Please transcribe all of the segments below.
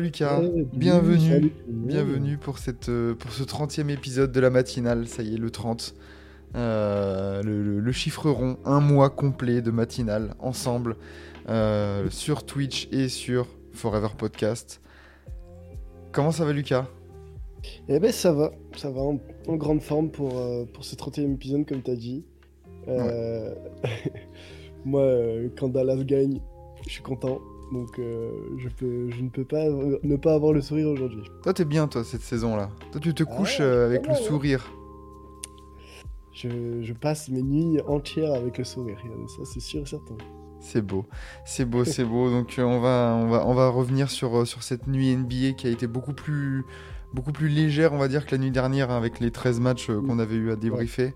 Lucas Ouais, Bienvenue, salut bienvenue pour, cette, euh, pour ce 30e épisode de la matinale, ça y est, le 30. Euh, le, le- le chiffre rond, un mois complet de matinale ensemble euh, sur Twitch et sur Forever Podcast. Comment ça va Lucas? Eh ben ça va, ça va en, en grande forme pour, euh, pour ce 31e épisode comme t'as dit. Moi, quand Dallas gagne, je suis content. Donc euh, je, peux, je ne peux pas ne pas avoir le sourire aujourd'hui. Toi t'es bien toi cette saison-là. Toi tu te Ah couches ouais, euh, avec le mal, ouais. sourire. Je, je passe mes nuits entières avec le sourire, ça c'est sûr et certain. C'est beau, c'est beau, c'est beau. Donc euh, on va, on va, on va revenir sur, sur cette nuit NBA qui a été beaucoup plus, beaucoup plus légère, on va dire, que la nuit dernière hein, avec les 13 matchs euh, qu'on avait eu à débriefer.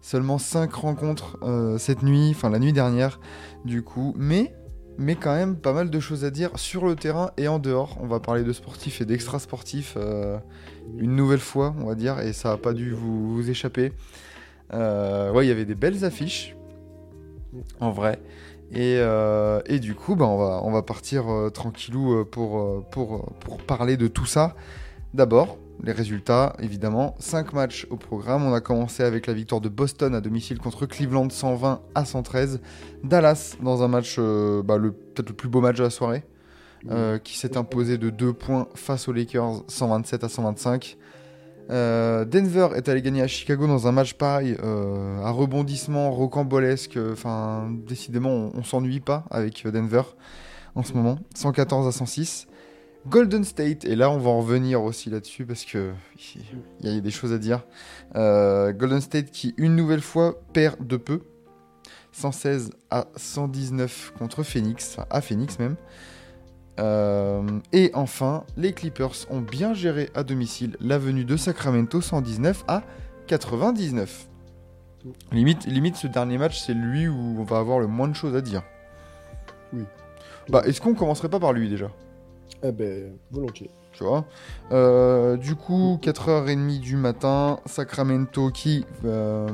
Seulement 5 rencontres euh, cette nuit, enfin la nuit dernière, du coup. Mais, mais quand même pas mal de choses à dire sur le terrain et en dehors. On va parler de sportifs et d'extra sportifs euh, une nouvelle fois, on va dire, et ça a pas dû vous, échapper. Euh, il y avait des belles affiches, en vrai. Et, euh, du coup, bah, on, va, partir euh, tranquillou pour parler de tout ça. D'abord, les résultats, évidemment. 5 matchs au programme. On a commencé avec la victoire de Boston à domicile contre Cleveland 120 à 113. Dallas dans un match, euh, bah, peut-être le plus beau match de la soirée, euh, qui s'est imposé de 2 points face aux Lakers 127 à 125. Euh, Denver est allé gagner à Chicago dans un match pareil, à rebondissement rocambolesque. Enfin, décidément, on, on s'ennuie pas avec Denver en ce moment. 114 à 106. Golden State, et là on va en revenir aussi là-dessus parce que il y a des choses à dire. Euh, Golden State qui une nouvelle fois perd de peu. 116 à 119 contre Phoenix, enfin, à Phoenix même. Euh, et enfin, les Clippers ont bien géré à domicile la venue de Sacramento 119 à 99. Limite, limite ce dernier match, c'est lui où on va avoir le moins de choses à dire. Oui. Bah, est-ce qu'on commencerait pas par lui déjà? Eh ben, volontiers. tu vois. Euh, du coup, 4h30 du matin, Sacramento qui, euh,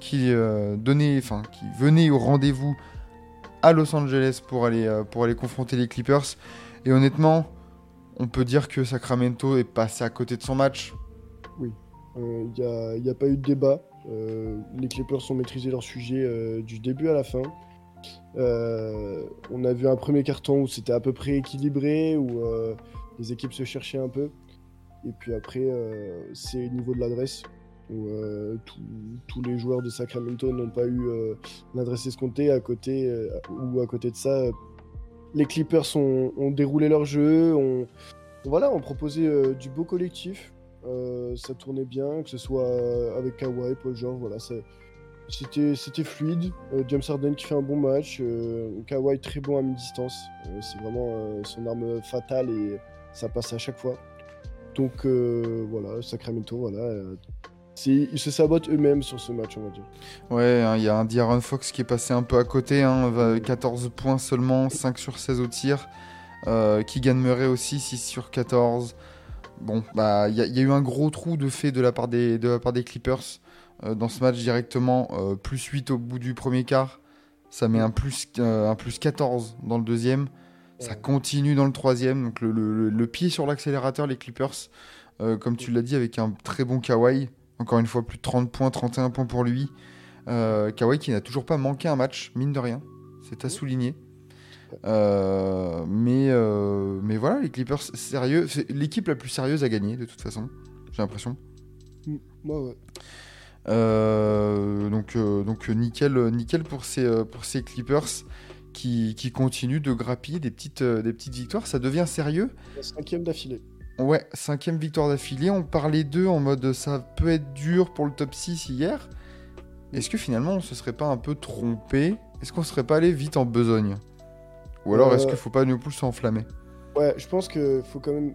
qui, euh, donnait, enfin, qui venait au rendez-vous à Los Angeles pour aller, pour aller confronter les Clippers. Et honnêtement, on peut dire que Sacramento est passé à côté de son match. Il n'y a, pas eu de débat. Les Clippers ont maîtrisé leur sujet du début à la fin. Euh, on a vu un premier carton où c'était à peu près équilibré, où euh, les équipes se cherchaient un peu. Et puis après, euh, c'est au niveau de l'adresse, où tous- les joueurs de Sacramento n'ont pas eu l'adresse escomptée. À côté, ou à côté de ça, les Clippers ont, déroulé leur jeu, ont, voilà, ont proposé du beau collectif. Ça tournait bien, que ce soit avec Kawhi, Paul George, voilà, ça- c'était fluide. Euh, James Harden qui fait un bon match, euh, Kawhi très bon à mi-distance, Euh, c'est vraiment euh, son arme fatale et ça passe à chaque fois. Donc voilà, Sacramento, voilà, ils se sabotent eux-mêmes sur ce match, on va dire. Ouais, hein, il y a un D'Aaron Fox qui est passé un peu à côté, hein, va- 14 points seulement, 5 sur 16 au tir. Keegan Murray aussi, 6 sur 14. Bon, bah, il y, a- eu un gros trou de fait de la part des, Clippers dans ce match directement. euh, plus 8 au bout du premier quart. Ça met un plus, euh, un plus 14 dans le deuxième. Ça continue dans le troisième. Donc le, le- le pied sur l'accélérateur, les Clippers. Euh, comme tu l'as dit, avec un très bon Kawhi. Encore une fois, plus de 30 points, 31 points pour lui. Euh, Kawhi qui n'a toujours pas manqué un match, mine de rien. C'est à souligner. Euh, mais, euh, mais voilà, les Clippers, sérieux. C'est l'équipe la plus sérieuse à gagner, de toute façon. J'ai l'impression. Ouais, ouais. Euh, donc, euh, donc euh, nickel, nickel pour ces, pour ces Clippers qui, qui continuent de grappiller des petites, des petites victoires. Ça devient sérieux? Cinquième d'affilée. Ouais, cinquième victoire d'affilée. On parlait d'eux en mode ça peut être dur pour le top 6 hier. Est-ce que finalement on se serait pas un peu trompé? Est-ce qu'on serait pas allé vite en besogne? Ou alors est-ce qu'il faut pas plus s'enflammer? Ouais, je pense qu'il faut quand même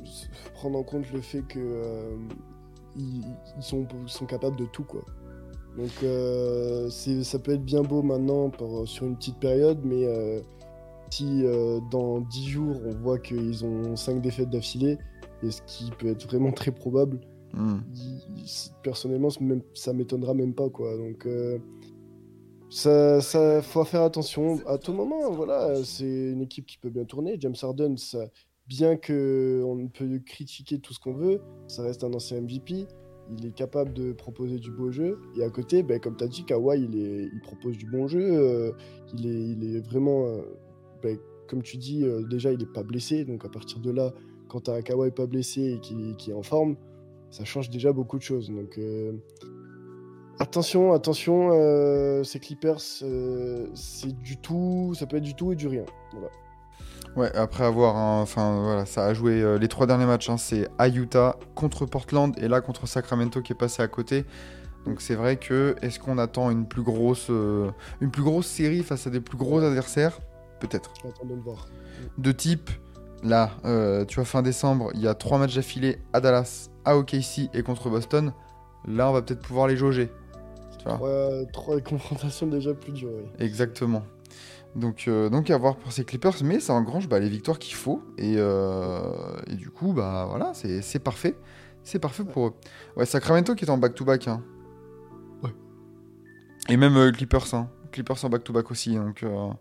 prendre en compte le fait que euh, ils, ils sont, ils sont capables de tout, quoi. Donc euh, ça peut être bien beau maintenant pour- sur une petite période, mais euh, si euh, dans 10 jours on voit qu'ils ont 5 défaites d'affilée, et ce qui peut être vraiment très probable, Hmm. il- personnellement ça m'étonnera même pas, quoi. Donc euh, ça, ça faut faire attention. À tout moment, voilà, c'est une équipe qui peut bien tourner. James Harden, ça, bien que on peut critiquer tout ce qu'on veut, ça reste un ancien MVP. Il est capable de proposer du beau jeu. Et à côté, ben, comme tu as dit, Kawhi, il, propose du bon jeu. euh, il, est, vraiment, euh, ben, comme tu dis, euh, déjà, il n'est pas blessé. Donc à partir de là, quand tu as un Kawhi pas blessé et qui, qui est en forme, ça change déjà beaucoup de choses. Donc attention, attention, ces Clippers, c'est du tout, ça peut être du tout et du rien. Ouais, après avoir, enfin voilà, ça a joué euh, les trois derniers matchs. hein, c'est à Utah contre Portland et là contre Sacramento qui est passé à côté. Donc c'est vrai que est-ce qu'on attend une plus grosse, euh, une plus grosse série face à des plus gros adversaires? Peut-être. De voir. De type, là, euh, tu vois, fin décembre, il y a trois matchs d'affilée à Dallas, à OKC et contre Boston. Là, on va peut-être pouvoir les jauger. Tu vois trois confrontations déjà plus dures. oui. Exactement. Donc, euh, donc à voir pour ces Clippers, mais ça engrange bah, les victoires qu'il faut. Et, euh, et du coup, bah voilà, c'est parfait. C'est parfait pour eux. Ouais, Sacramento qui est en back-to-back. hein. Ouais. Et même euh, Clippers, hein. Clippers en back-to-back aussi. Donc, euh,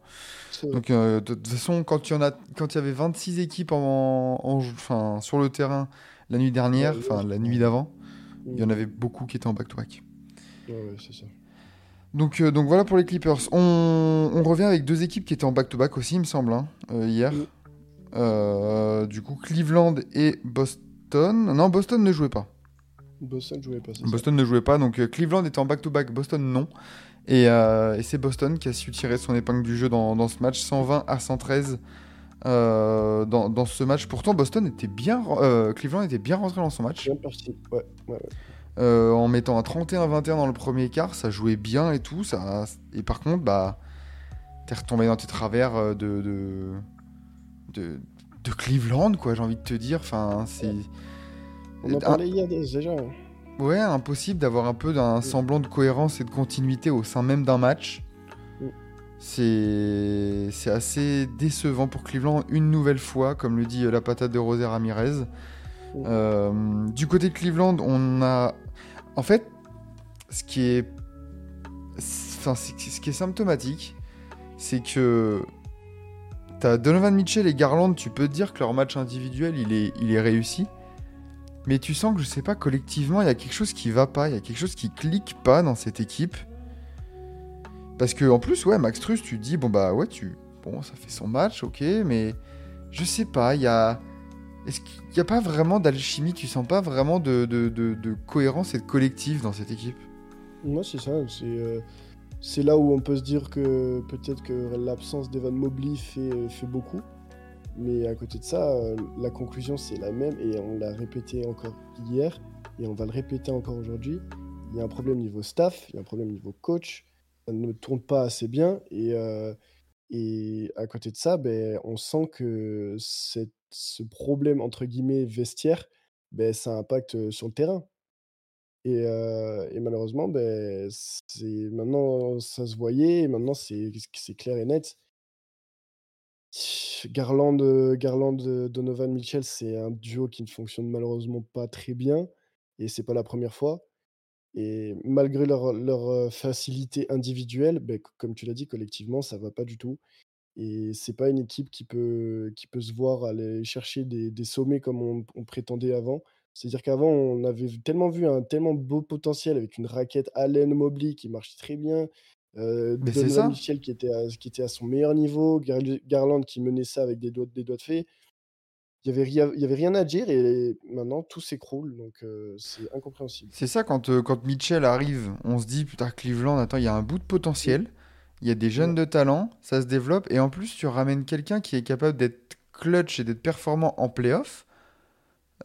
donc de toute façon, quand il y, avait 26 équipes en, sur le terrain la nuit dernière, enfin la nuit d'avant, il y en avait beaucoup qui étaient en back-to-back. Ouais, ouais, c'est ça. Donc, euh, donc voilà pour les Clippers. On, on revient avec deux équipes qui étaient en back-to-back aussi, il me semble, hein, euh, hier. Euh, du coup, Cleveland et Boston. Non, Boston ne jouait pas. Boston jouait pas, c'est ça. Boston ne jouait pas, donc Cleveland était en back-to-back, Boston non. Et, et c'est Boston qui a su tirer son épingle du jeu dans, dans ce match, 120 à 113 euh, dans, dans ce match. Pourtant, Boston était bien, euh, Cleveland était bien rentré dans son match. Bien parti. Ouais, ouais, ouais. Euh, en mettant un 31-21 dans le premier quart, ça jouait bien et tout. Ça... Et par contre, bah, t'es retombé dans tes travers euh, de, de, de, de Cleveland, quoi, j'ai envie de te dire. Enfin, c'est. On en Un- parlait hier déjà. Ouais, impossible d'avoir un peu d'un semblant de cohérence et de continuité au sein même d'un match. Mm. C'est c'est assez décevant pour Cleveland une nouvelle fois, comme le dit euh, la patate de José Ramirez. Euh, du côté de Cleveland, on a. En fait, ce qui est. Enfin, ce qui est symptomatique, c'est que. T'as Donovan Mitchell et Garland, tu peux te dire que leur match individuel, il est, il est réussi. Mais tu sens que, je sais pas, collectivement, il y a quelque chose qui va pas, il y a quelque chose qui clique pas dans cette équipe. Parce que, en plus, ouais, Max Truss, tu dis, bon, bah, ouais, tu. Bon, ça fait son match, ok, mais. Je sais pas, il y a. Est-ce qu'il n'y a pas vraiment d'alchimie Tu sens pas vraiment de, cohérence et de collectif dans cette équipe? Moi, c'est ça. C'est euh, c'est là où on peut se dire que peut-être que l'absence d'Evan Mobley fait, fait beaucoup. Mais à côté de ça, euh, la conclusion, c'est la même. Et on l'a répété encore hier. Et on va le répéter encore aujourd'hui. Il y a un problème niveau staff. Il y a un problème niveau coach. Ça ne tourne pas assez bien. Et, euh, et à côté de ça, ben, on sent que ce problème, entre guillemets, vestiaire, ben, ça impacte sur le terrain. Et, malheureusement, ben, maintenant ça se voyait, et maintenant c'est clair et net. Garland, Garland, Donovan Mitchell, c'est un duo qui ne fonctionne malheureusement pas très bien, et c'est pas la première fois. Et malgré leur, leur facilité individuelle, ben, c- comme tu l'as dit, collectivement, ça va pas du tout. Et c'est pas une équipe qui peut, qui peut se voir aller chercher des, des sommets comme on, on prétendait avant. C'est-à-dire qu'avant, on avait vu- tellement vu un tellement beau potentiel avec une raquette Allen Mobley qui marchait très bien, euh, Mais c'est Donovan ça. Mitchell qui était, à, qui était à son meilleur niveau, Gar- Garland qui menait ça avec des doigts, des doigts de fée. Il y avait rien, il y avait rien à dire et maintenant tout s'écroule, donc euh, c'est incompréhensible. C'est ça, quand, euh, quand Mitchell arrive, on se dit, putain, Cleveland, attends, il y a un bout de potentiel, il y a des jeunes de talent, ça se développe, et en plus, tu ramènes quelqu'un qui est capable d'être clutch et d'être performant en playoff.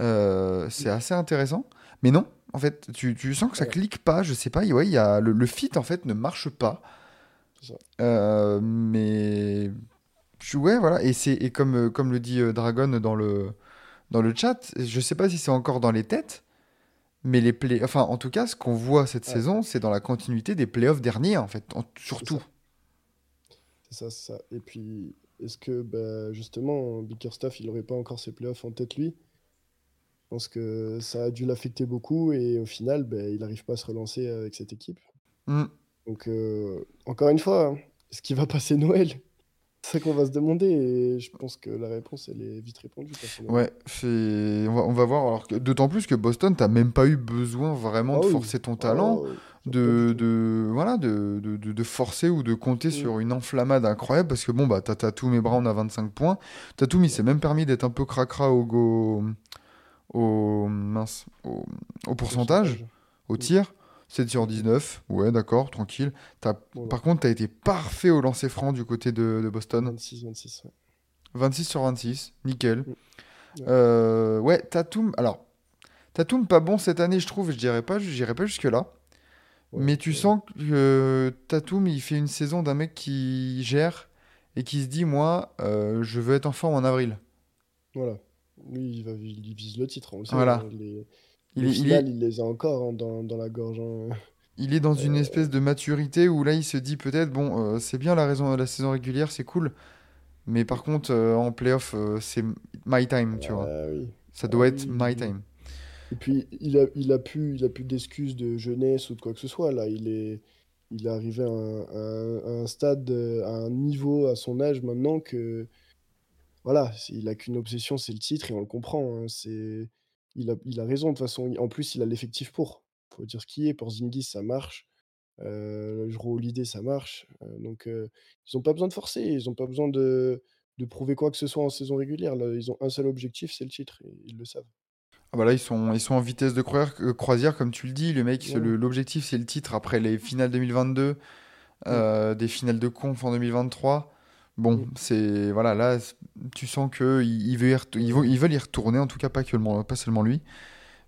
Euh, c'est assez intéressant. Mais non, en fait, tu, tu sens que ça Ouais. clique pas, je sais pas, ouais, y a, le, le fit, en fait, ne marche pas. C'est ça. Mais ouais, voilà. Et, et comme, euh, comme le dit euh, Dragon dans le, dans le chat, je sais pas si c'est encore dans les têtes, mais les play... enfin, en tout cas, ce qu'on voit cette Ouais. saison, c'est dans la continuité des playoffs derniers, en fait, en- surtout. C'est ça, c'est ça. Et puis, est-ce que bah, justement, Bickerstaff, il aurait pas encore ses playoffs en tête lui? Je pense que ça a dû l'affecter beaucoup et au final, bah, il n'arrive pas à se relancer avec cette équipe. Mm. Donc, euh, encore une fois, hein, est-ce qu'il va passer Noël? C'est ça qu'on va se demander et je pense que la réponse, elle est vite répondue. Ouais, c'est... On, va, on va voir. Alors que, d'autant plus que Boston, t'as même pas eu besoin vraiment Ah de oui. forcer ton talent. Oh, de, de, voilà, de, de, de- forcer ou de compter Mm. sur une enflammade incroyable parce que bon, bah, t'as Tatum et Brown à 25 points. Tatum, il s'est même permis d'être un peu cracra au, go, au, mince, au, au pourcentage, au Mm. tir. 7 sur 19, ouais, d'accord, tranquille. Voilà. Par contre, t'as été parfait au lancer franc du côté de, de Boston. 26, 26, ouais. 26 sur 26, nickel. Mm. Ouais. Euh, ouais, Tatum, alors, Tatum pas bon cette année, je trouve, je dirais pas, je dirais pas jusque-là. Ouais, Mais tu sens que Tatum, il fait une saison d'un mec qui gère et qui se dit, moi, euh, je veux être en forme en avril. Voilà. Lui, il, va, il vise le titre. On le sait, Voilà. hein, les, Il les est, il finales, est, il les a encore hein, dans, dans la gorge. hein. il est dans une Euh, espèce de maturité où là, il se dit peut-être, bon, euh, c'est bien la raison, la saison régulière, c'est cool. Mais par contre, euh, en playoff, euh, c'est my time, tu vois. Ah oui. Ça doit Ah être oui, my time. Et puis, il a, il a plus, il a plus d'excuses de jeunesse ou de quoi que ce soit. Là, il est, il est arrivé à un, à un- stade, à un niveau à son âge maintenant que, voilà, il a qu'une obsession, c'est le titre et on le comprend. hein. C'est, il a, il a raison de toute façon. En plus, il a l'effectif pour. Faut dire ce qui est. Pour Zingis, ça marche. Euh, Jrue Holiday, ça marche. Euh, donc, euh, ils n'ont pas besoin de forcer. Ils n'ont pas besoin de, de prouver quoi que ce soit en saison régulière. Là, ils ont un seul objectif, c'est le titre. Et ils le savent. Ah bah là, ils sont, ils sont en vitesse de croisière, euh, comme tu le dis. Le mec, Ouais. l'objectif, c'est le titre après les finales 2022, euh, des finales de conf en 2023. Bon, Mm. c'est. Voilà, là, tu sens retou- ils veulent y retourner, en tout cas, pas, que le- pas seulement lui.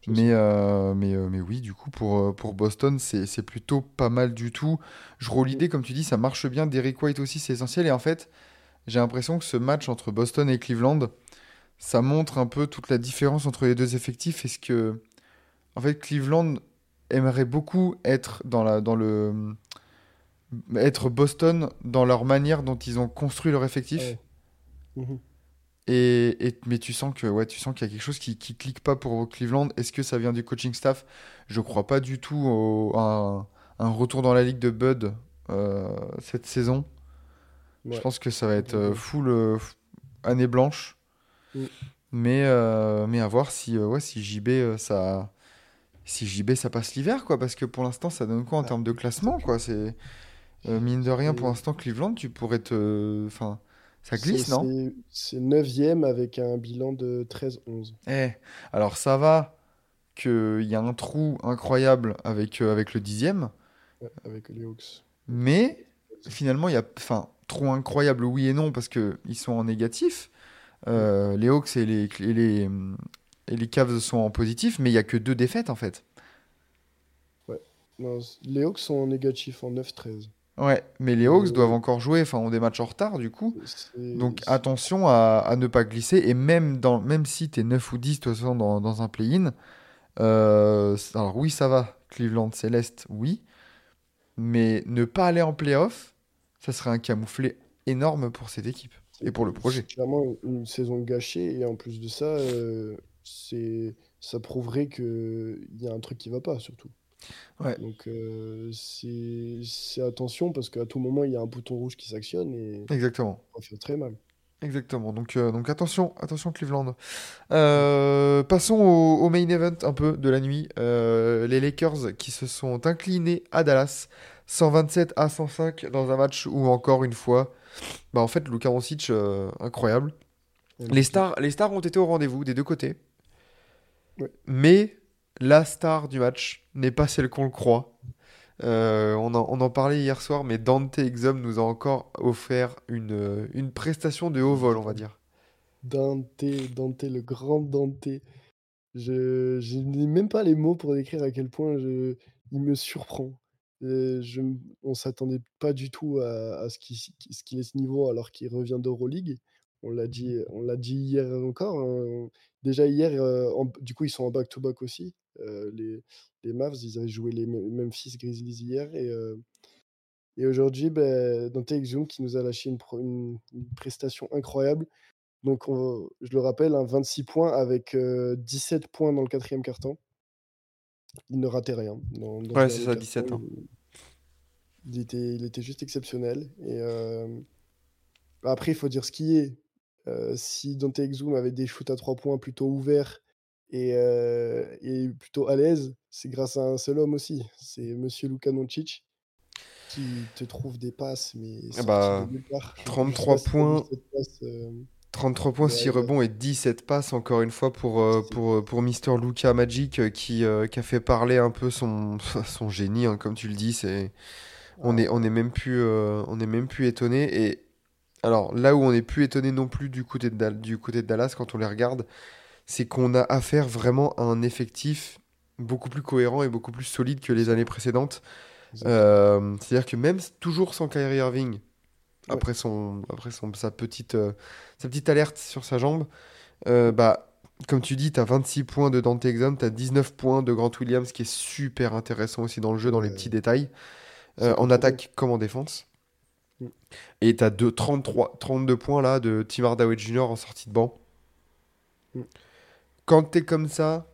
Mais, euh, mais, euh, mais oui, du coup, pour, euh, pour Boston, c'est plutôt pas mal du tout. Je roule l'idée, comme tu dis, ça marche bien. Derrick White aussi, c'est essentiel. Et en fait, j'ai l'impression que ce match entre Boston et Cleveland, ça montre un peu toute la différence entre les deux effectifs. Est-ce que, en fait, Cleveland aimerait beaucoup être dans la, dans le, être Boston dans leur manière dont ils ont construit leur effectif. Ouais. Mhm. Et, et- mais tu sens que ouais, tu sens qu'il y a quelque chose qui, qui clique pas pour Cleveland. Est-ce que ça vient du coaching staff? Je crois pas du tout au- à un, un retour dans la ligue de Bud euh, cette saison. Je pense que ça va être euh, Ouais. full euh, année blanche. Mm. Mais, euh, mais à voir si, ouais, si JB ça si JB ça passe l'hiver quoi parce que pour l'instant ça donne quoi en Ah, termes de classement quoi? C'est euh, mine de rien pour l'instant Cleveland tu pourrais te enfin ça glisse non? c'est- c'est 9 avec un bilan de 13-11. Eh, alors ça va qu'il y a un trou incroyable avec, euh, avec le dixième, Ouais, avec les Hawks. mais finalement il y a, enfin, trou incroyable oui et non parce que ils sont en négatif. Euh, les Hawks et les, et les, et les Cavs sont en positif, mais il y a que deux défaites en fait. Non, c- les Hawks sont en négatif en 9-13. Ouais, mais les Hawks Euh, doivent encore jouer, enfin, ont des matchs en retard du coup. Donc attention à, à ne pas glisser. Et même, dans, même si tu es 9 ou 10 de toute façon, dans, dans un play-in, euh, alors oui, ça va. Cleveland Céleste, oui. Mais ne pas aller en play-off, ça serait un camouflet énorme pour cette équipe et pour le projet. C'est clairement une saison gâchée et en plus de ça, euh, c'est ça prouverait que il y a un truc qui va pas surtout. Ouais. Donc euh, c'est attention parce qu'à tout moment il y a un bouton rouge qui s'actionne et Exactement. ça va faire très mal. Exactement. Donc, euh, donc attention, attention Cleveland. Euh, passons au, au main event un peu de la nuit. Les Lakers qui se sont inclinés à Dallas 127 à 105 dans un match où encore une fois, bah en fait Luka Doncic incroyable. Les stars, les stars ont été au rendez-vous des deux côtés. Ouais. Mais la star du match n'est pas celle qu'on le croit. Euh, on, en, parlait hier soir, mais Dante Exum nous a encore offert une, une prestation de haut vol, on va dire. Dante, Dante, le grand Dante. Je, n'ai même pas les mots pour décrire à quel point il me surprend. Euh, je, on s'attendait pas du tout à, ce qu'il ait ce niveau alors qu'il revient d'Euroleague. On l'a dit, on l'a dit hier encore. hein. Déjà hier, euh, en- du coup, ils sont en back-to-back aussi. euh, les, les Mavs, ils avaient joué les Me- Memphis Grizzlies hier. Et, euh, et aujourd'hui, ben, Dante Exum qui nous a lâché une, pro- une- une prestation incroyable. Donc, on- je le rappelle, hein, 26 points avec euh, 17 points dans le quatrième quart-temps. Il ne ratait rien. Dans, dans ce Ouais, c'est dernier ça, quart-temps. 17 ans. Il, il était, il était juste exceptionnel. Et euh, après, il faut dire ce qui est. Euh, si Dante Exum avait des shoots à 3 points plutôt ouverts et, euh, et plutôt à l'aise, c'est grâce à un seul homme aussi. C'est Monsieur Luka Doncic qui te trouve des passes, mais sorties bah, de nulle part. Je- je sais 33 pas si t'as vu points. cette passe, euh, 33 points, Ouais, 6 ouais. rebonds et 17 passes, encore une fois, pour, euh, pour, pour Mister Luka Magic, qui, euh, qui a fait parler un peu son, son génie, hein, comme tu le dis. C'est, on est, on est même plus, euh, on est même plus étonné. Et alors, là où on n'est plus étonné non plus du côté de, Dal- du côté de Dallas, quand on les regarde, c'est qu'on a affaire vraiment à un effectif beaucoup plus cohérent et beaucoup plus solide que les années précédentes. Euh, c'est-à-dire que même toujours sans Kyrie Irving, après, son, après son, sa, petite, euh, sa petite alerte sur sa jambe, euh, bah, comme tu dis, tu as 26 points de Dante Exum, tu as 19 points de Grant Williams, qui est super intéressant aussi dans le jeu, dans les petits détails, en attaque comme en défense. Mm. Et tu as 33, 32 points là de Tim Hardaway Jr. en sortie de banc. Mm. Quand tu es comme ça,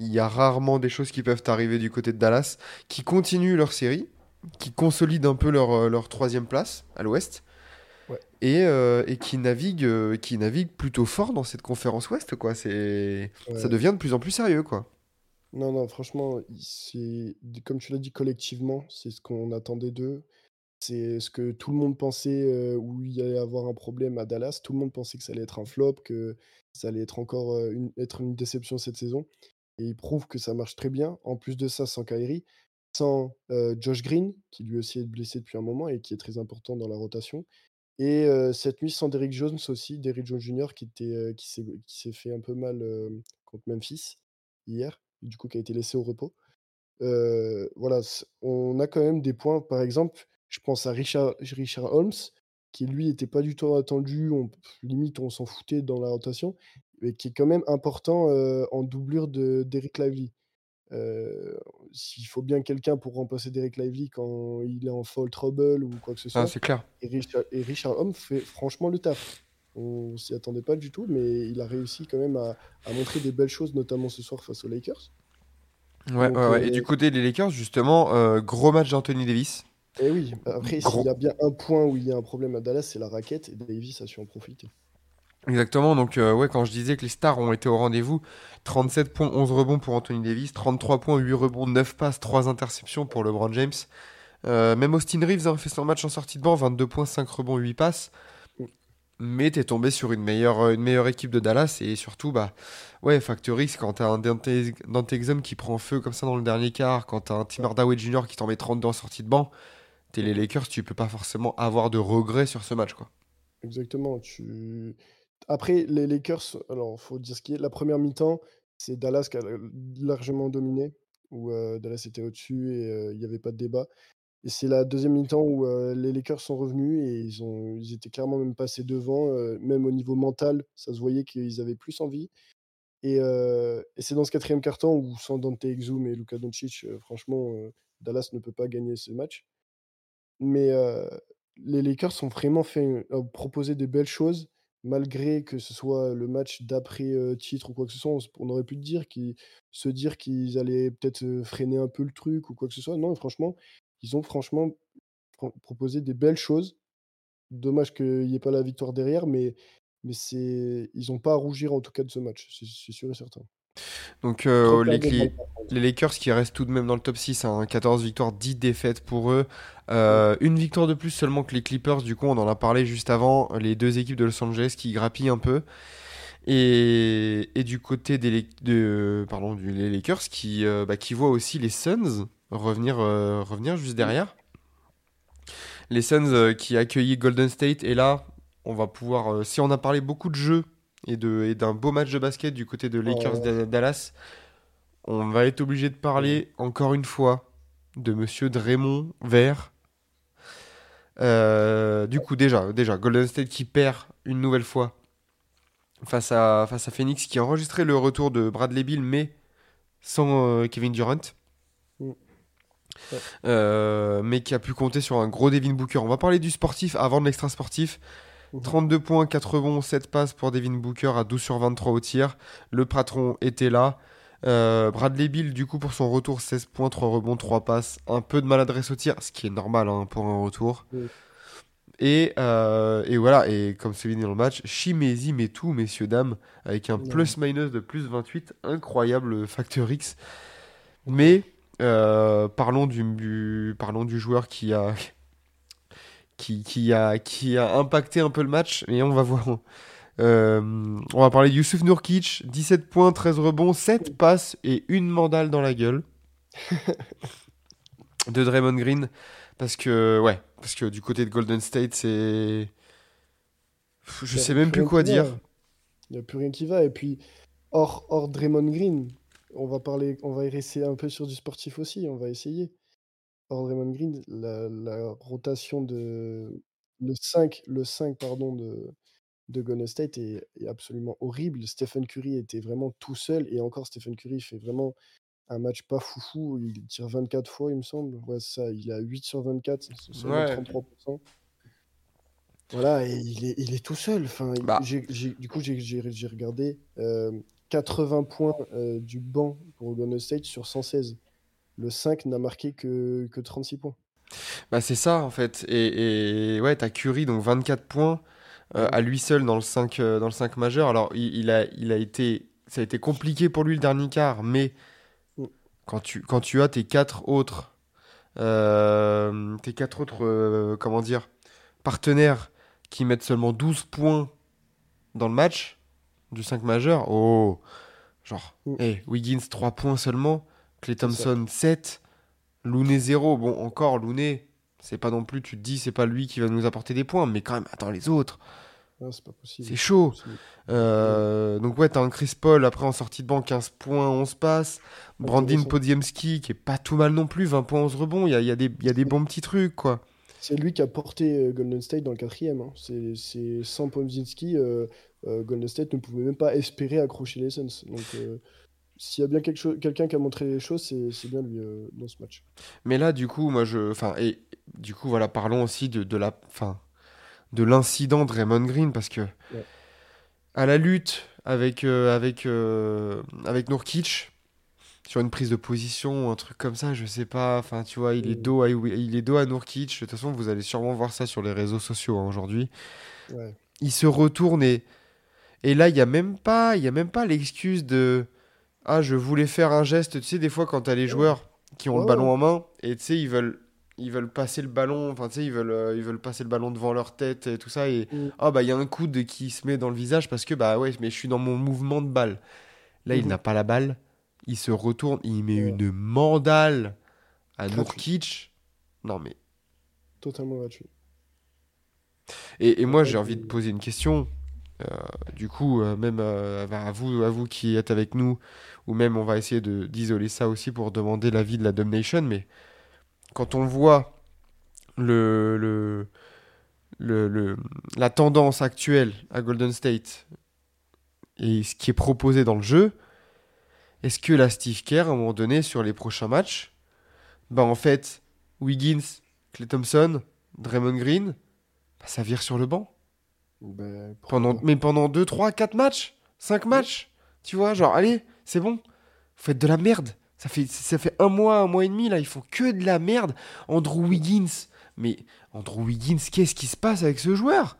il y a rarement des choses qui peuvent t'arriver du côté de Dallas, qui continuent leur série, qui consolident un peu leur, euh, leur troisième place à l'ouest, Ouais. et, euh, et qui, naviguent, euh, qui naviguent plutôt fort dans cette conférence ouest. Quoi. C'est, Ça devient de plus en plus sérieux. Quoi. Non, non, franchement, c'est comme tu l'as dit collectivement, c'est ce qu'on attendait d'eux. C'est ce que tout le monde pensait où il y allait avoir un problème à Dallas. Tout le monde pensait que ça allait être un flop, que ça allait être encore une, être une déception cette saison. Et ils prouvent que ça marche très bien. En plus de ça, sans Kyrie, sans Josh Green, qui lui aussi est blessé depuis un moment et qui est très important dans la rotation. Et cette nuit, sans Derrick Jones aussi, Derrick Jones Jr. qui, s'est fait un peu mal contre Memphis hier, du coup qui a été laissé au repos. Voilà, on a quand même des points. Par exemple, je pense à Richard, Richard Holmes, qui lui n'était pas du tout attendu, on, limite on s'en foutait dans la rotation, mais qui est quand même important euh, en doublure de d'Eric Lively. Euh, S'il faut bien quelqu'un pour remplacer Derek Lively quand il est en fall trouble ou quoi que ce Ah, soit, c'est clair. et Richard, et Richard Holmes fait franchement le taf. On s'y attendait pas du tout, mais il a réussi quand même à, à montrer des belles choses, notamment ce soir face aux Lakers. Ouais, Donc, ouais, ouais. Et euh, du côté des Lakers, justement, euh, gros match d'Anthony Davis. Et oui, après, s'il y a bien un point où il y a un problème à Dallas, c'est la raquette, et Davis a su en profiter. Exactement, donc euh, ouais, quand je disais que les stars ont été au rendez-vous, 37 points, 11 rebonds pour Anthony Davis, 33 points, 8 rebonds, 9 passes, 3 interceptions pour LeBron James. Euh, même Austin Reeves a fait son match en sortie de banc, 22 points, 5 rebonds, 8 passes. Mais t'es tombé sur une meilleure, euh, une meilleure équipe de Dallas et surtout, bah, ouais, Factor X, quand t'as un Dante, Dante Exum qui prend feu comme ça dans le dernier quart, quand t'as un Tim Hardaway Jr. qui t'en met 32 en sortie de banc, les Lakers, tu peux pas forcément avoir de regrets sur ce match, quoi. Exactement. Tu... Après, les Lakers, alors, faut dire ce qui est. La première mi-temps, c'est Dallas qui a largement dominé, où euh, Dallas était au-dessus et euh, il n'y avait pas de débat. Et c'est la deuxième mi-temps où euh, les Lakers sont revenus et ils, ont, ils étaient clairement même passés devant, même au niveau mental, ça se voyait qu'ils avaient plus envie. Et, c'est dans ce quatrième quart-temps où, sans Dante Exum et Luka Doncic, franchement, Dallas ne peut pas gagner ce match. Mais les Lakers ont vraiment fait, euh, proposé des belles choses, malgré que ce soit le match d'après euh, titre ou quoi que ce soit. On, aurait pu dire se dire qu'ils allaient peut-être freiner un peu le truc ou quoi que ce soit. Non, franchement, ils ont franchement pro- proposé des belles choses. Dommage qu'il n'y ait pas la victoire derrière, mais, mais c'est, ils n'ont pas à rougir en tout cas de ce match, c'est sûr et certain. Donc, euh, les, Lakers qui restent tout de même dans le top 6, hein, 14 victoires, 10 défaites pour eux. Euh, une victoire de plus seulement que les Clippers, du coup on en a parlé juste avant, les deux équipes de Los Angeles qui grappillent un peu. Et, et du côté des Lak- de, pardon, du, les Lakers qui, euh, bah, qui voient aussi les Suns revenir, revenir juste derrière. Les Suns qui accueillent Golden State et là on va pouvoir, si on a parlé beaucoup de jeux et d'un beau match de basket du côté de Lakers da- Dallas, on va être obligé de parler encore une fois de monsieur Draymond Vert. Euh, du coup, déjà, déjà, Golden State qui perd une nouvelle fois face à, face à Phoenix, qui a enregistré le retour de Bradley Bill, mais sans euh, Kevin Durant. Mm. Ouais. Euh, mais qui a pu compter sur un gros Devin Booker. On va parler du sportif avant de l'extra sportif. Mhm. 32 points, 4 rebonds, 7 passes pour Devin Booker à 12 sur 23 au tir. Le patron était là. Euh, Bradley Bill, du coup, pour son retour, 16 points, 3 rebonds, 3 passes. Un peu de maladresse au tir, ce qui est normal hein, pour un retour. Et, euh, et voilà, et comme c'est dit dans le match, Shimezi met tout, messieurs, dames, avec un plus-minus de plus 28. Incroyable facteur X. Mais euh, parlons, du, du- parlons du joueur qui a, qui, qui, a, qui a impacté un peu le match. Et on va voir. Euh, on va parler de Youssouf Nourkic, 17 points, 13 rebonds, 7 passes et une mandale dans la gueule de Draymond Green. Parce que, ouais, parce que du côté de Golden State, c'est. Je sais même plus quoi dire. Il n'y a plus rien qui va. Et puis, hors, hors Draymond Green, on va parler, on va rester un peu sur du sportif aussi. On va essayer. Draymond Green, la, la rotation de. Le 5, le 5 pardon, de, de Golden State est, est absolument horrible. Stephen Curry était vraiment tout seul. Et encore, Stephen Curry fait vraiment un match pas foufou. Il tire 24 fois, il me semble. Ouais, ça. Il a 8 sur 24, c'est Ouais. 33%. Voilà, et il est, il est tout seul. Enfin, Bah. du coup, j'ai- regardé euh, 80 points euh, du banc pour Golden State sur 116. Le 5 n'a marqué que, que 36 points. Bah, c'est ça, en fait. Et, et ouais, t'as Curry, donc 24 points euh, Ouais. à lui seul dans le 5, euh, dans le 5 majeur. Alors, il, il a, il a été, ça a été compliqué pour lui le dernier quart, mais Mm. quand tu, quand tu as tes quatre autres, euh, tes quatre autres, comment dire, partenaires qui mettent seulement 12 points dans le match du 5 majeur, oh, genre, Mm. hey, Wiggins 3 points seulement, Clay. Thompson 7, Looney 0. Bon, encore Looney, c'est pas non plus, tu te dis, c'est pas lui qui va nous apporter des points, mais quand même, attends, les autres, c'est pas possible. c'est chaud. Euh, donc ouais, t'as un Chris Paul, après en sortie de banc, 15 points, 11 passes. Brandin. Podiemski, qui est pas tout mal non plus, 20 points, 11 rebonds, il y a, y a des, il y a des bons petits trucs, quoi. C'est lui qui a porté euh, Golden State dans le quatrième. hein. C'est sans Pomzinski, euh, euh, Golden State ne pouvait même pas espérer accrocher les Suns. Donc, s'il y a bien quelqu'un qui a montré les choses, c'est bien lui euh, dans ce match. Mais là, du coup, moi, je... Enfin, et du coup, voilà, parlons aussi de, de la... Enfin, de l'incident de Raymond Green, parce que Ouais. à la lutte avec, euh, avec, euh, avec Nourkic, sur une prise de position, un truc comme ça, je sais pas, enfin, tu vois, il est Mm. dos à, il est dos à Nourkic, de toute façon, vous allez sûrement voir ça sur les réseaux sociaux hein, aujourd'hui. Ouais. il se retourne et, et là, il n'y a même pas, il y a même pas l'excuse de Ah, je voulais faire un geste. Tu sais, des fois, quand tu as les joueurs qui ont le ballon en main et tu sais, ils veulent, ils veulent passer le ballon, enfin, tu sais, ils veulent, euh, ils veulent passer le ballon devant leur tête et tout ça. Et Mm. ah, bah, il y a un coude qui se met dans le visage parce que, bah ouais, mais je suis dans mon mouvement de balle. Là, il Mhm. n'a pas la balle. Il se retourne, il met Ouais. une mandale à. Nourkic. Non, mais Totalement gratuit. Et, et moi, j'ai envie de poser une question. Euh, du coup, euh, même euh, à, vous, à vous qui êtes avec nous, ou même on va essayer d'isoler ça aussi pour demander l'avis de la Domination. Mais quand on voit le, la tendance actuelle à Golden State et ce qui est proposé dans le jeu, est-ce que la Steve Kerr, à un moment donné, sur les prochains matchs, bah en fait, Wiggins, Clay Thompson, Draymond Green, bah, ça vire sur le banc? Ben, pendant, mais pendant 2, 3, 4 matchs 5 matchs Tu vois, genre, allez, c'est bon. Vous faites de la merde. Ça fait, ça fait un mois, un mois et demi, là, ils font que de la merde. Andrew Wiggins. Mais Andrew Wiggins, qu'est-ce qui se passe avec ce joueur?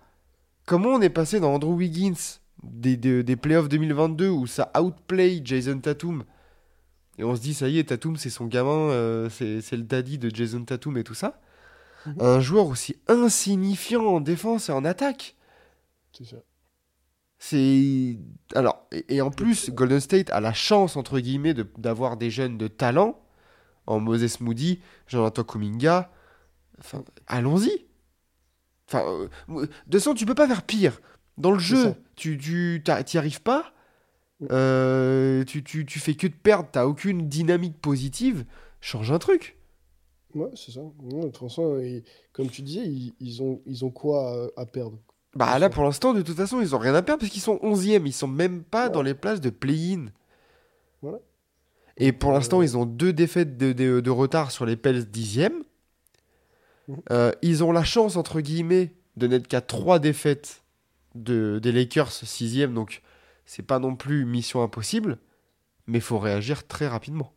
Comment on est passé dans Andrew Wiggins des, des, des playoffs 2022 où ça outplay Jason Tatum? Et on se dit, ça y est, Tatum, c'est son gamin, euh, c'est c'est le daddy de Jason Tatum et tout ça. Mhm. Un joueur aussi insignifiant en défense et en attaque. C'est ça. C'est. Alors, et, et en plus, Golden State a la chance, entre guillemets, de- d'avoir des jeunes de talent en Moses Moody, Jonathan Kuminga. Enfin, allons-y. Enfin, euh, de façon, tu peux pas faire pire. Dans le jeu, ça. tu tu t'y arrives pas. euh, tu, tu, tu fais que de perdre, t'as aucune dynamique positive. Change un truc. Ouais, c'est ça. Ouais, de toute façon, et comme tu disais, ils, ils ont, ils ont quoi à, à perdre? Bah là, pour l'instant, de toute façon, ils ont rien à perdre parce qu'ils sont 11e. Ils sont même pas Ouais. dans les places de play-in. Voilà. Et pour Euh, l'instant, ils ont deux défaites de, de- de retard sur les Pels 10e. Mhm. Euh, ils ont la chance, entre guillemets, de n'être qu'à trois défaites de, des Lakers 6e. Donc, c'est pas non plus mission impossible. Mais il faut réagir très rapidement.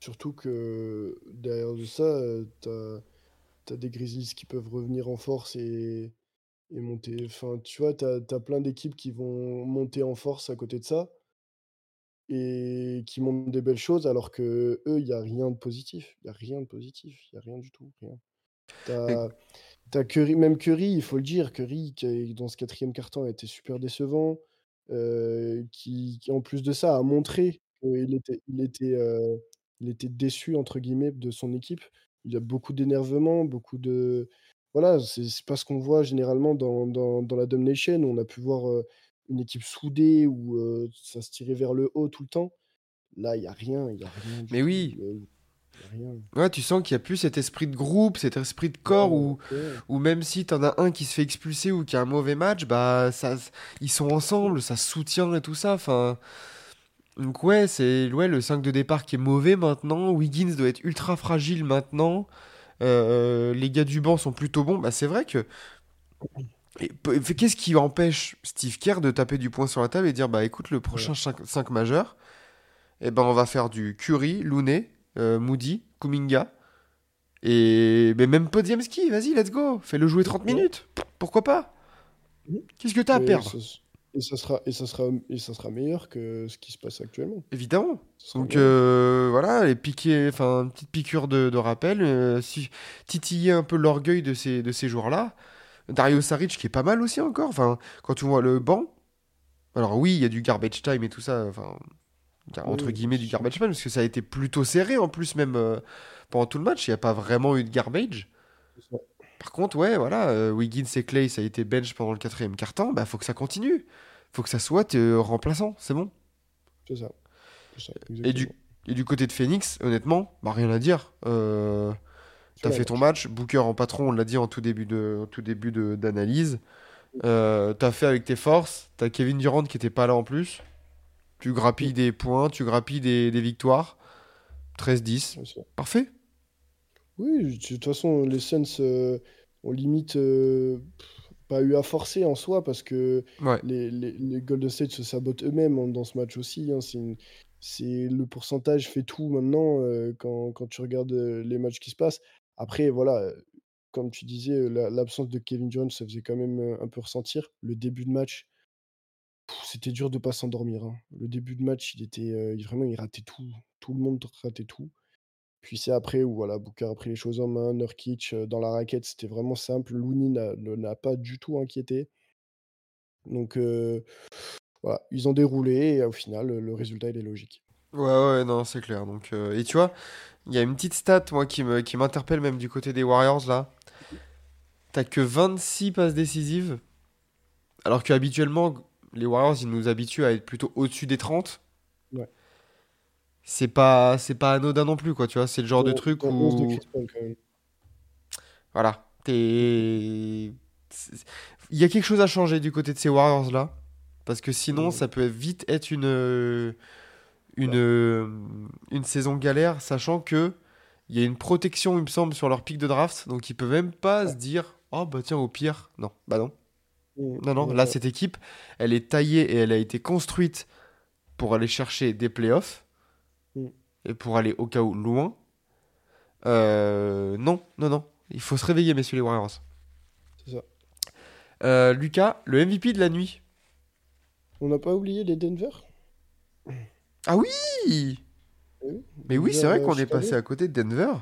Surtout que derrière de ça, euh, t'as, t'as des Grizzlies qui peuvent revenir en force et, et monter. Enfin, tu vois, t'as, t'as plein d'équipes qui vont monter en force à côté de ça et qui montrent des belles choses, alors que eux, il n'y a rien de positif. Il n'y a rien de positif. Il n'y a rien du tout. Rien. T'as, t'as Curry, même Curry, il faut le dire, Curry, qui, dans ce quatrième carton, a été super décevant. euh, qui, qui, en plus de ça, a montré qu'il était, il était, euh, il était déçu, entre guillemets, de son équipe. Il y a beaucoup d'énervement, beaucoup de... Voilà, c'est c'est pas ce qu'on voit généralement dans, dans, dans la Domination. On a pu voir une équipe soudée où ça se tirait vers le haut tout le temps. Là, il n'y a rien, il n'y a rien du Mais tout. oui. Il y a rien. Ouais, tu sens qu'il n'y a plus cet esprit de groupe, cet esprit de corps où, ouais. même si t'en as un qui se fait expulser ou qui a un mauvais match, bah ça, ils sont ensemble, ça se soutient et tout ça. Enfin, donc ouais, c'est ouais, le 5 de départ qui est mauvais maintenant. Wiggins doit être ultra fragile maintenant. Euh, les gars du banc sont plutôt bons. Bah c'est vrai que qu'est-ce qui empêche Steve Kerr de taper du poing sur la table et dire bah écoute le prochain 5, majeur, eh ben on va faire du Curry, Looney, euh, Moody, Kuminga. Et mais même Podziemski, vas-y, let's go, fais-le jouer 30 Ouais. minutes. Pourquoi pas? Qu'est-ce que t'as à perdre? Et ça sera, et ça sera, et ça sera meilleur que ce qui se passe actuellement. Évidemment. Donc euh, voilà, les piquets, enfin une petite piqûre de, de rappel, euh, si, titiller un peu l'orgueil de ces, de ces joueurs-là. Dario Saric qui est pas mal aussi encore. Enfin, quand tu vois le banc, alors oui, il y a du garbage time et tout ça. Enfin, entre guillemets du garbage time parce que ça a été plutôt serré en plus même euh, pendant tout le match. Il n'y a pas vraiment eu de garbage. Par contre, ouais, voilà, euh, Wiggins et Clay, ça a été bench pendant le quatrième quart-temps. Bah, faut que ça continue. Faut que ça soit euh, remplaçant, c'est bon. C'est ça. Et du, exactement. et du côté de Phoenix, honnêtement, bah rien à dire. Euh, T'as fait ton match, Booker en patron, on l'a dit en tout début de, en tout début d'analyse. Euh, t'as fait avec tes forces. T'as Kevin Durant qui était pas là en plus. Tu grappilles des points, tu grappilles des, des victoires. 13-10, c'est ça. parfait. Oui, de toute façon, les Suns euh, ont limite euh, pas eu à forcer en soi parce que Ouais. les, les, les Golden State se sabotent eux-mêmes hein, dans ce match aussi. hein. C'est une- c'est le pourcentage fait tout maintenant euh, quand, quand tu regardes euh, les matchs qui se passent. Après, voilà, euh, comme tu disais, la- l'absence de Kevin Durant, ça faisait quand même un peu ressentir. Le début de match, c'était dur de pas s'endormir. hein. Le début de match, il était il- vraiment, il ratait tout. Tout le monde ratait tout. Puis c'est après où voilà, Booker a pris les choses en main. Nurkic euh, dans la raquette, c'était vraiment simple. Looney n'a pas du tout inquiété. Donc euh, voilà, ils ont déroulé et au final, le, résultat il est logique. Ouais, ouais, non, c'est clair. Donc, euh, et tu vois, il y a une petite stat, moi, qui m'interpelle même du côté des Warriors, là. T'as que 26 passes décisives, alors qu'habituellement, les Warriors, ils nous habituent à être plutôt au-dessus des 30. Ouais. C'est pas, c'est pas anodin non plus, quoi, tu vois. C'est le genre de truc dont 11 de où... Chris Paul, quand même. Voilà. T'es... Il y a quelque chose à changer du côté de ces Warriors-là. Parce que sinon, ça peut vite être une, euh, une, euh, une saison galère, sachant que il y a une protection, il me semble, sur leur pic de draft. Donc, ils peuvent même pas se dire Oh, bah tiens, au pire. Non, bah non. Mm, Non, non. Là, cette équipe, elle est taillée et elle a été construite pour aller chercher des playoffs Mm. et pour aller au cas où loin. Euh, non, non, non. Il faut se réveiller, messieurs les Warriors. C'est ça. Euh, Lucas, le MVP de la nuit. On n'a pas oublié les Denver? Ah oui Eh oui, Mais oui, c'est vrai qu'on est passé à côté de Denver.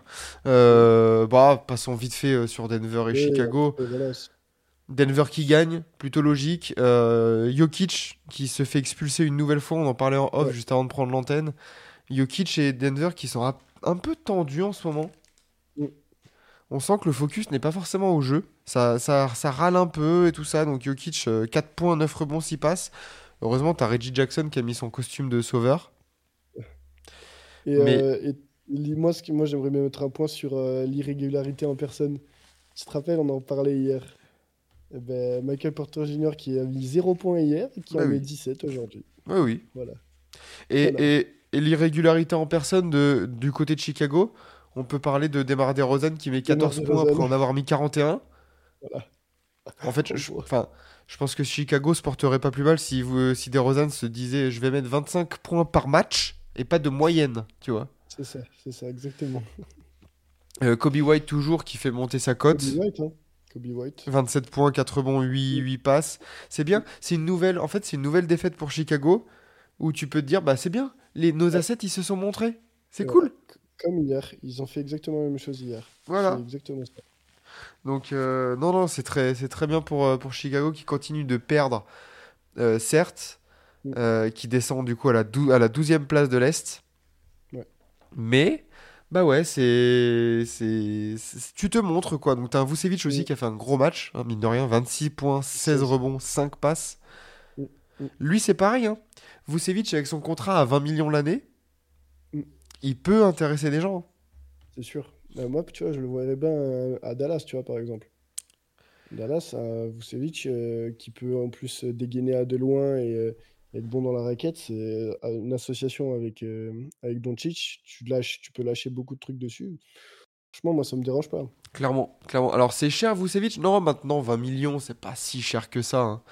Euh, bah, passons vite fait sur Denver et Chicago. voilà, Denver qui gagne, plutôt logique. Euh, Jokic qui se fait expulser une nouvelle fois, on en parlait en off Ouais. juste avant de prendre l'antenne. Jokic et Denver qui sont un- peu tendus en ce moment. Mm. On sent que le focus n'est pas forcément au jeu. Ça, ça, ça râle un peu et tout ça. Donc Jokic, euh, 4 points, 9 rebonds, 6 passes. Heureusement, t'as Reggie Jackson qui a mis son costume de sauveur. Et, Mais- euh, et li- moi, ce que, moi j'aimerais bien mettre un point sur euh, l'irrégularité en personne. Tu te rappelles, on en parlait hier. Eh ben, Michael Porter Jr. qui a mis 0 points hier et qui Bah en oui. met 17 aujourd'hui. Oui, oui. Voilà. Et, Voilà. et, et l'irrégularité en personne de, du côté de Chicago, on peut parler de Demar DeRozan qui met 14 DeMar points après en avoir mis 41. Voilà. En fait, je, enfin, je pense que Chicago se porterait pas plus mal si, vous, si DeRozan se disait je vais mettre 25 points par match et pas de moyenne, tu vois. C'est ça, c'est ça, exactement. Euh, Kobe White toujours qui fait monter sa cote. Kobe White, hein. Kobe White. 27 points, 4 rebonds, 8, 8 passes. C'est bien. C'est une nouvelle. En fait, c'est une nouvelle défaite pour Chicago où tu peux te dire bah c'est bien. Les, nos assets ils se sont montrés. C'est Ouais. cool. Comme hier, ils ont fait exactement la même chose hier. Voilà. Exactement ça. Donc euh, non non c'est très c'est très bien pour euh, pour Chicago qui continue de perdre euh, certes Mm. euh, qui descend du coup à la à la 12e place de l'est. Ouais. Mais bah ouais c'est tu te montres quoi. Donc t'as un Vucevic aussi Mm. qui a fait un gros match hein, mine de rien 26 points, 16 16. rebonds, 5 passes. Mm. Lui c'est pareil hein. Vucevic avec son contrat à 20 millions l'année, Mm. il peut intéresser des gens. C'est sûr. Euh, moi, tu vois, je le voyais bien euh, à Dallas, tu vois, par exemple. Dallas, un Vucevic euh, qui peut en plus euh, dégainer à de loin et euh, être bon dans la raquette, c'est euh, une association avec, euh, avec Doncic. Tu lâches, tu peux lâcher beaucoup de trucs dessus. Franchement, moi, ça me dérange pas. Clairement, clairement. Alors c'est cher Vucevic? Non, maintenant 20 millions, c'est pas si cher que ça. hein.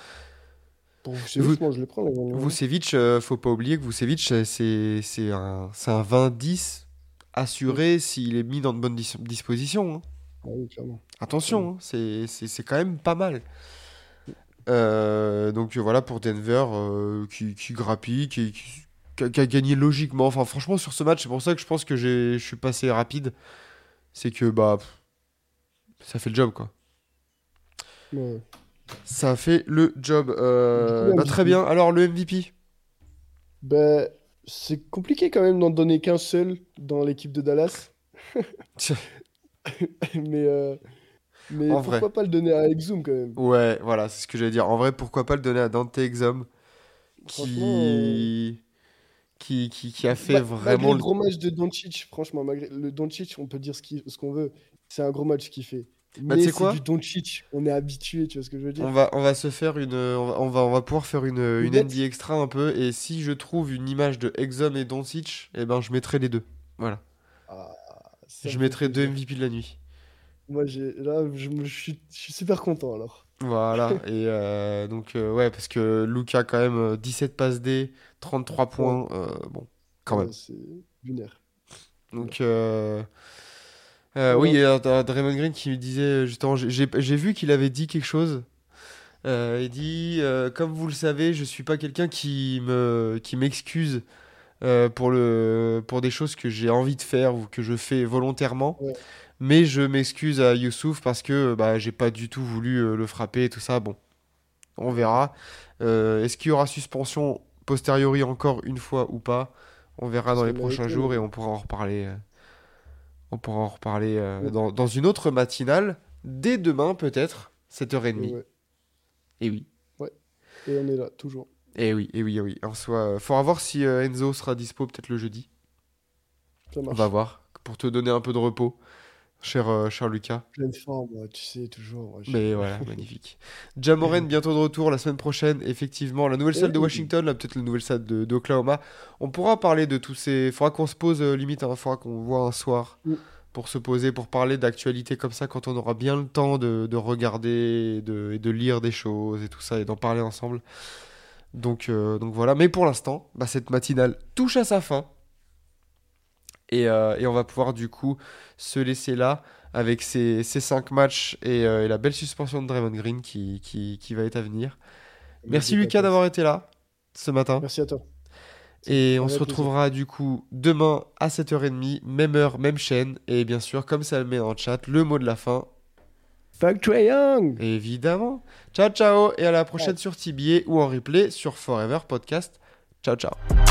Pour Vucevic, moi, je les prends. Vucevic, euh, faut pas oublier que Vucevic, euh, c'est c'est un, c'est un 20-10 assuré s'il est mis dans de bonnes dis- dispositions. hein. Ah. Attention, hein, c'est c'est- c'est quand même pas mal. Euh, donc voilà pour Denver euh, qui, qui grappille, qui, qui- qui a, gagné logiquement. Enfin franchement sur ce match, c'est pour ça que je pense que j'ai- je suis passé rapide. C'est que bah ça fait le job quoi. Ouais. Ça fait le job. Euh, bah, très bien. Alors le MVP. Ben, c'est compliqué quand même d'en donner qu'un seul dans l'équipe de Dallas. mais euh, mais En pourquoi vrai. pas le donner à Exum quand même? Ouais, voilà, c'est ce que j'allais dire. En vrai, pourquoi pas le donner à Dante Exum qui... qui, qui, qui a fait vraiment le gros match de Doncic, franchement, malgré le Doncic, on peut dire ce qu'on veut. C'est un gros match qu'il fait. Bah, Mais c'est quoi du Doncic, on est habitué, tu vois ce que je veux dire On va, on va se faire une. On va, on va, pouvoir faire une, une bête. NBA extra un peu. Et si je trouve une image de Exum et Doncic, eh ben, je mettrai les deux. Voilà. Ah, je me mettrai deux. MVP de la nuit. Moi, j'ai là, je, je suis, je suis super content alors. Voilà. et euh, donc, euh, ouais, parce que Luca, quand même, euh, 17 passes D, 33 points. euh, bon, quand même. Ouais, C'est lunaire. Donc, euh, euh, oui, il y a Draymond Green qui me disait justement, j'ai- vu qu'il avait dit quelque chose. Euh, il dit, euh, comme vous le savez, je suis pas quelqu'un qui me qui m'excuse euh, pour le pour des choses que j'ai envie de faire ou que je fais volontairement. Ouais. Mais je m'excuse à Youssouf parce que bah, j'ai pas du tout voulu euh, le frapper et tout ça. Bon, on verra. Euh, Est-ce qu'il y aura suspension posteriori encore une fois ou pas? On verra dans les prochains jours et on pourra en reparler. On pourra en reparler euh, Ouais. dans, dans une autre matinale, dès demain peut-être, 7h30. Et, ouais. Et oui. Et on est là, toujours. Et oui, et oui, et oui. En soi, euh, faudra voir si euh, Enzo sera dispo peut-être le jeudi. Ça On marche. va voir. Pour te donner un peu de repos, cher, euh, cher Lucas. Pleine forme, tu sais, toujours. je- Mais voilà, magnifique. Jamoren bientôt de retour la semaine prochaine. Effectivement, la nouvelle salle de Oui. Washington, là peut-être la nouvelle salle d'Oklahoma. On pourra parler de tous ces. Faudra qu'on se pose euh, limite, il faudra qu'on voit un soir Mm. pour se poser, pour parler d'actualité comme ça quand on aura bien le temps de, de regarder et de, et de lire des choses et tout ça et d'en parler ensemble. Donc, euh, donc voilà. Mais pour l'instant, bah, cette matinale touche à sa fin. Et, euh, et on va pouvoir du coup se laisser là avec ces, ces cinq matchs et, euh, et la belle suspension de Draymond Green qui, qui, qui va être à venir. Merci Lucas d'avoir été là ce matin. Merci à toi. Et on se plaisir. retrouvera du coup demain à 7h30, même heure, même chaîne. Et bien sûr, comme ça le met le chat, le mot de la fin, Fuck Trae Young évidemment. Ciao ciao et à la prochaine sur TBA ou en replay sur Forever Podcast. Ciao ciao.